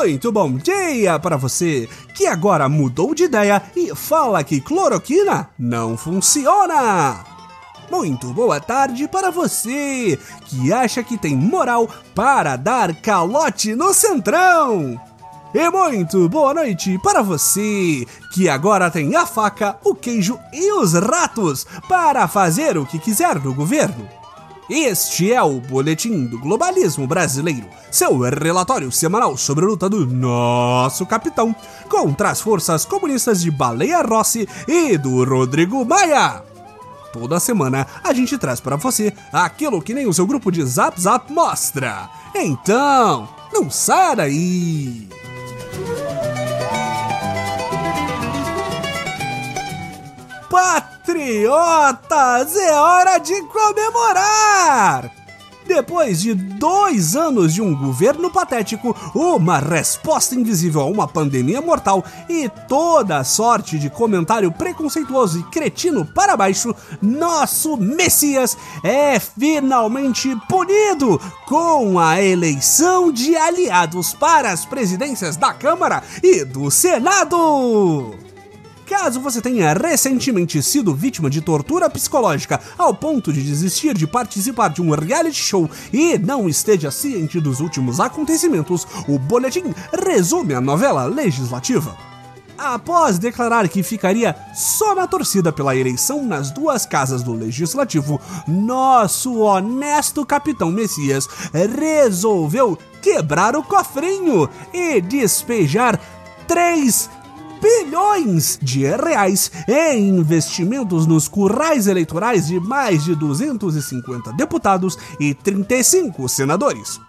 Muito bom dia para você que agora mudou de ideia e fala que cloroquina não funciona. Muito boa tarde para você que acha que tem moral para dar calote no centrão. E muito boa noite para você que agora tem a faca, o queijo e os ratos para fazer o que quiser no governo. Este é o Boletim do Globalismo Brasileiro, seu relatório semanal sobre a luta do nosso capitão contra as forças comunistas de Baleia Rossi e do Rodrigo Maia. Toda semana a gente traz para você aquilo que nem o seu grupo de Zap Zap mostra. Então, não sai daí! Patriotas, é hora de comemorar! Depois de dois anos de um governo patético, uma resposta invisível a uma pandemia mortal e toda sorte de comentário preconceituoso e cretino para baixo, nosso Messias é finalmente punido com a eleição de aliados para as presidências da Câmara e do Senado. Caso você tenha recentemente sido vítima de tortura psicológica ao ponto de desistir de participar de um reality show e não esteja ciente dos últimos acontecimentos, o boletim resume a novela legislativa. Após declarar que ficaria só na torcida pela eleição nas duas casas do Legislativo, nosso honesto capitão Messias resolveu quebrar o cofrinho e despejar três bilhões de reais em investimentos nos currais eleitorais de mais de 250 deputados e 35 senadores.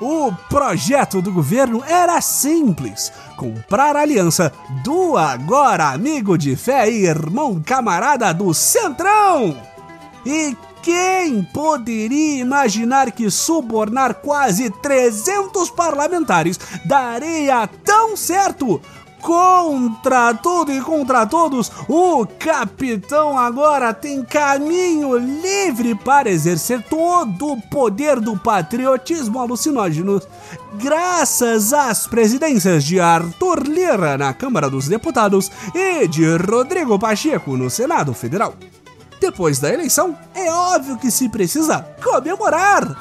O projeto do governo era simples: comprar a aliança do agora amigo de fé e irmão camarada do Centrão. E quem poderia imaginar que subornar quase 300 parlamentares daria tão certo? Contra tudo e contra todos, o capitão agora tem caminho livre para exercer todo o poder do patriotismo alucinógeno, graças às presidências de Arthur Lira na Câmara dos Deputados e de Rodrigo Pacheco no Senado Federal. Depois da eleição, é óbvio que se precisa comemorar.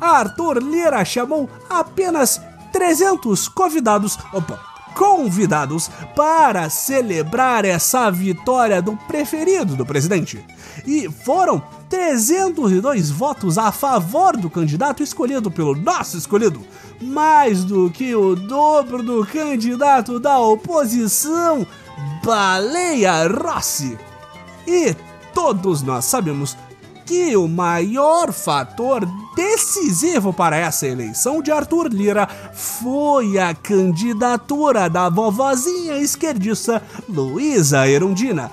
Arthur Lira chamou apenas 300 convidados. Opa, convidados para celebrar essa vitória do preferido do presidente. E foram 302 votos a favor do candidato escolhido pelo nosso escolhido, mais do que o dobro do candidato da oposição, Baleia Rossi. E todos nós sabemos que o maior fator decisivo para essa eleição de Arthur Lira foi a candidatura da vovozinha esquerdista Luísa Erundina,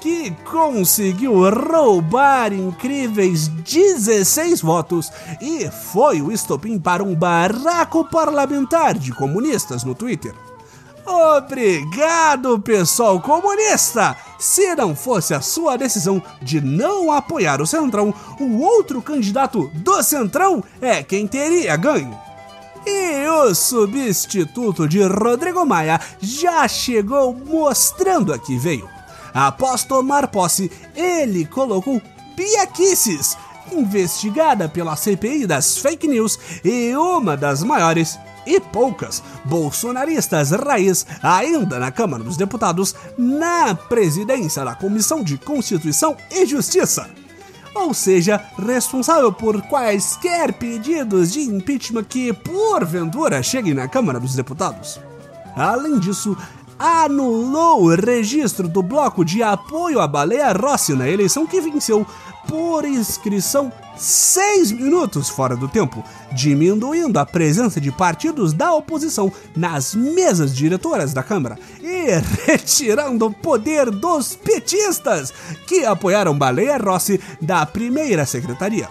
que conseguiu roubar incríveis 16 votos e foi o estopim para um barraco parlamentar de comunistas no Twitter. Obrigado, pessoal comunista! Se não fosse a sua decisão de não apoiar o Centrão, o outro candidato do Centrão é quem teria ganho. E o substituto de Rodrigo Maia já chegou mostrando a que veio. Após tomar posse, ele colocou Pia Kisses, investigada pela CPI das fake news e uma das maiores e poucas bolsonaristas raiz ainda na Câmara dos Deputados, na presidência da Comissão de Constituição e Justiça. Ou seja, responsável por quaisquer pedidos de impeachment que, porventura, cheguem na Câmara dos Deputados. Além disso, anulou o registro do bloco de apoio à Baleia Rossi na eleição que venceu por inscrição seis minutos fora do tempo, diminuindo a presença de partidos da oposição nas mesas diretoras da Câmara e retirando o poder dos petistas que apoiaram Baleia Rossi da primeira secretaria.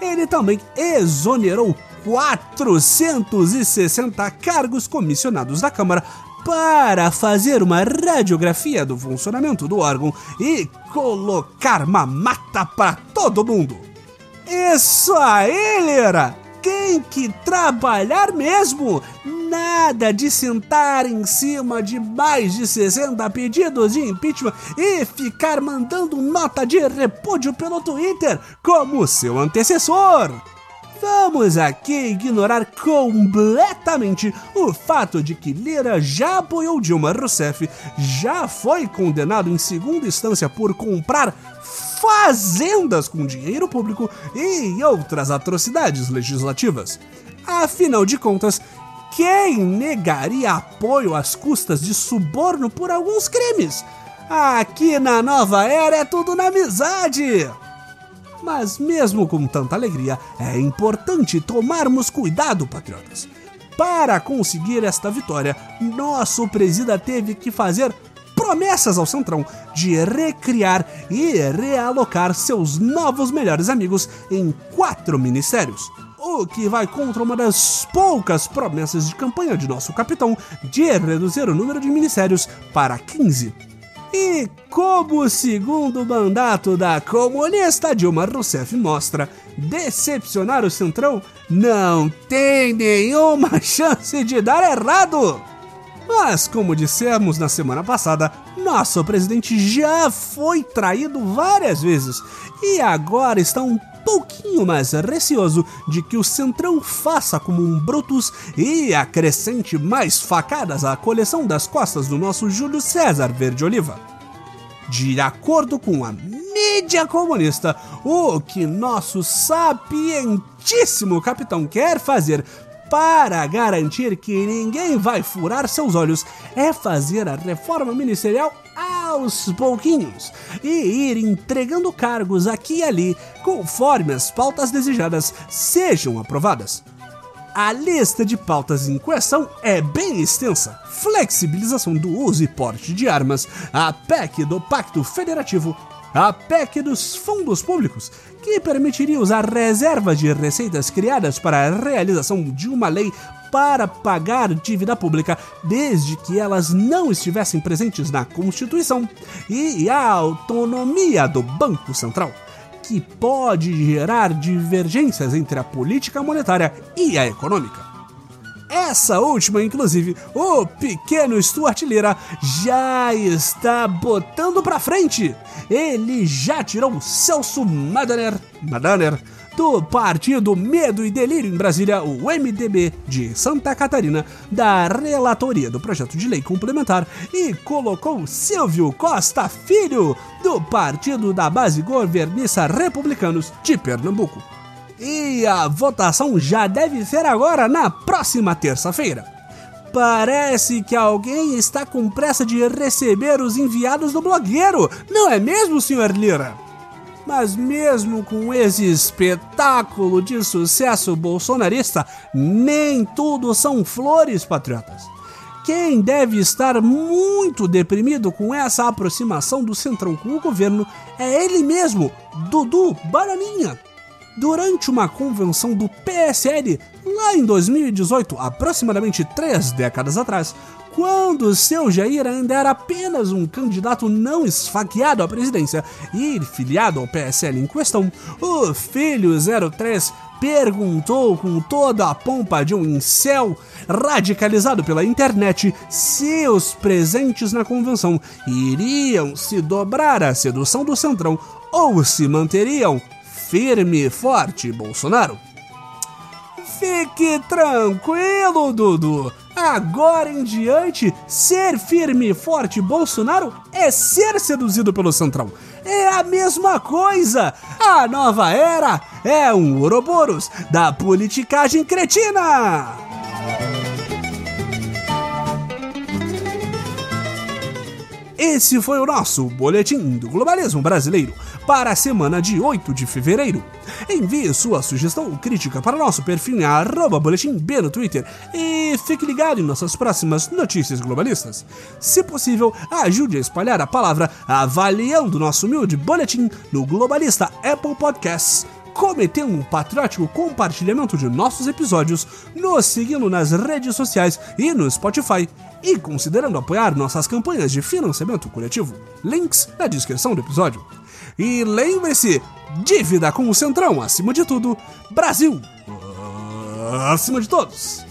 Ele também exonerou 460 cargos comissionados da Câmara para fazer uma radiografia do funcionamento do órgão e colocar mamata para todo mundo. Isso aí, Lira! Tem que trabalhar mesmo! Nada de sentar em cima de mais de 60 pedidos de impeachment e ficar mandando nota de repúdio pelo Twitter como seu antecessor. Vamos aqui ignorar completamente o fato de que Lira já apoiou Dilma Rousseff, já foi condenado em segunda instância por comprar fazendas com dinheiro público e outras atrocidades legislativas. Afinal de contas, quem negaria apoio às custas de suborno por alguns crimes? Aqui na nova era é tudo na amizade! Mas mesmo com tanta alegria, é importante tomarmos cuidado, patriotas. Para conseguir esta vitória, nosso presida teve que fazer promessas ao Centrão de recriar e realocar seus novos melhores amigos em quatro ministérios. O que vai contra uma das poucas promessas de campanha de nosso capitão de reduzir o número de ministérios para 15. E como o segundo mandato da comunista Dilma Rousseff mostra, decepcionar o Centrão não tem nenhuma chance de dar errado. Mas, como dissemos na semana passada, nosso presidente já foi traído várias vezes e agora está um pouquinho mais receoso de que o Centrão faça como um Brutus e acrescente mais facadas à coleção das costas do nosso Júlio César Verde Oliva. De acordo com a mídia comunista, o que nosso sapientíssimo capitão quer fazer para garantir que ninguém vai furar seus olhos é fazer a reforma ministerial aos pouquinhos e ir entregando cargos aqui e ali conforme as pautas desejadas sejam aprovadas. A lista de pautas em questão é bem extensa: flexibilização do uso e porte de armas, a PEC do Pacto Federativo, a PEC dos fundos públicos, que permitiria usar reservas de receitas criadas para a realização de uma lei para pagar dívida pública, desde que elas não estivessem presentes na Constituição, e a autonomia do Banco Central, que pode gerar divergências entre a política monetária e a econômica. Essa última, inclusive, o pequeno Stuart Lira já está botando pra frente. Ele já tirou Celso Madaner, Madaner do Partido Medo e Delírio em Brasília, o MDB de Santa Catarina, da relatoria do projeto de lei complementar e colocou Silvio Costa Filho, do Partido da Base Governista Republicanos de Pernambuco. E a votação já deve ser agora na próxima terça-feira. Parece que alguém está com pressa de receber os enviados do blogueiro, não é mesmo, Sr. Lira? Mas mesmo com esse espetáculo de sucesso bolsonarista, nem tudo são flores, patriotas. Quem deve estar muito deprimido com essa aproximação do Centrão com o governo é ele mesmo, Dudu Bananinha durante uma convenção do PSL lá em 2018, aproximadamente três décadas atrás, quando seu Jair ainda era apenas um candidato não esfaqueado à presidência e filiado ao PSL em questão, o filho 03 perguntou com toda a pompa de um incel radicalizado pela internet se os presentes na convenção iriam se dobrar à sedução do Centrão ou se manteriam firme e forte, Bolsonaro. Fique tranquilo, Dudu. Agora em diante, ser firme e forte Bolsonaro é ser seduzido pelo Centrão. É a mesma coisa. A nova era é um Ouroboros da politicagem cretina. Esse foi o nosso Boletim do Globalismo Brasileiro para a semana de 8 de fevereiro. Envie sua sugestão ou crítica para nosso perfil em boletim B no Twitter e fique ligado em nossas próximas notícias globalistas. Se possível, ajude a espalhar a palavra avaliando nosso humilde boletim no Globalista Apple Podcasts cometendo um patriótico compartilhamento de nossos episódios, nos seguindo nas redes sociais e no Spotify, e considerando apoiar nossas campanhas de financiamento coletivo. Links na descrição do episódio. E lembre-se, dívida com o Centrão acima de tudo, Brasil acima de todos.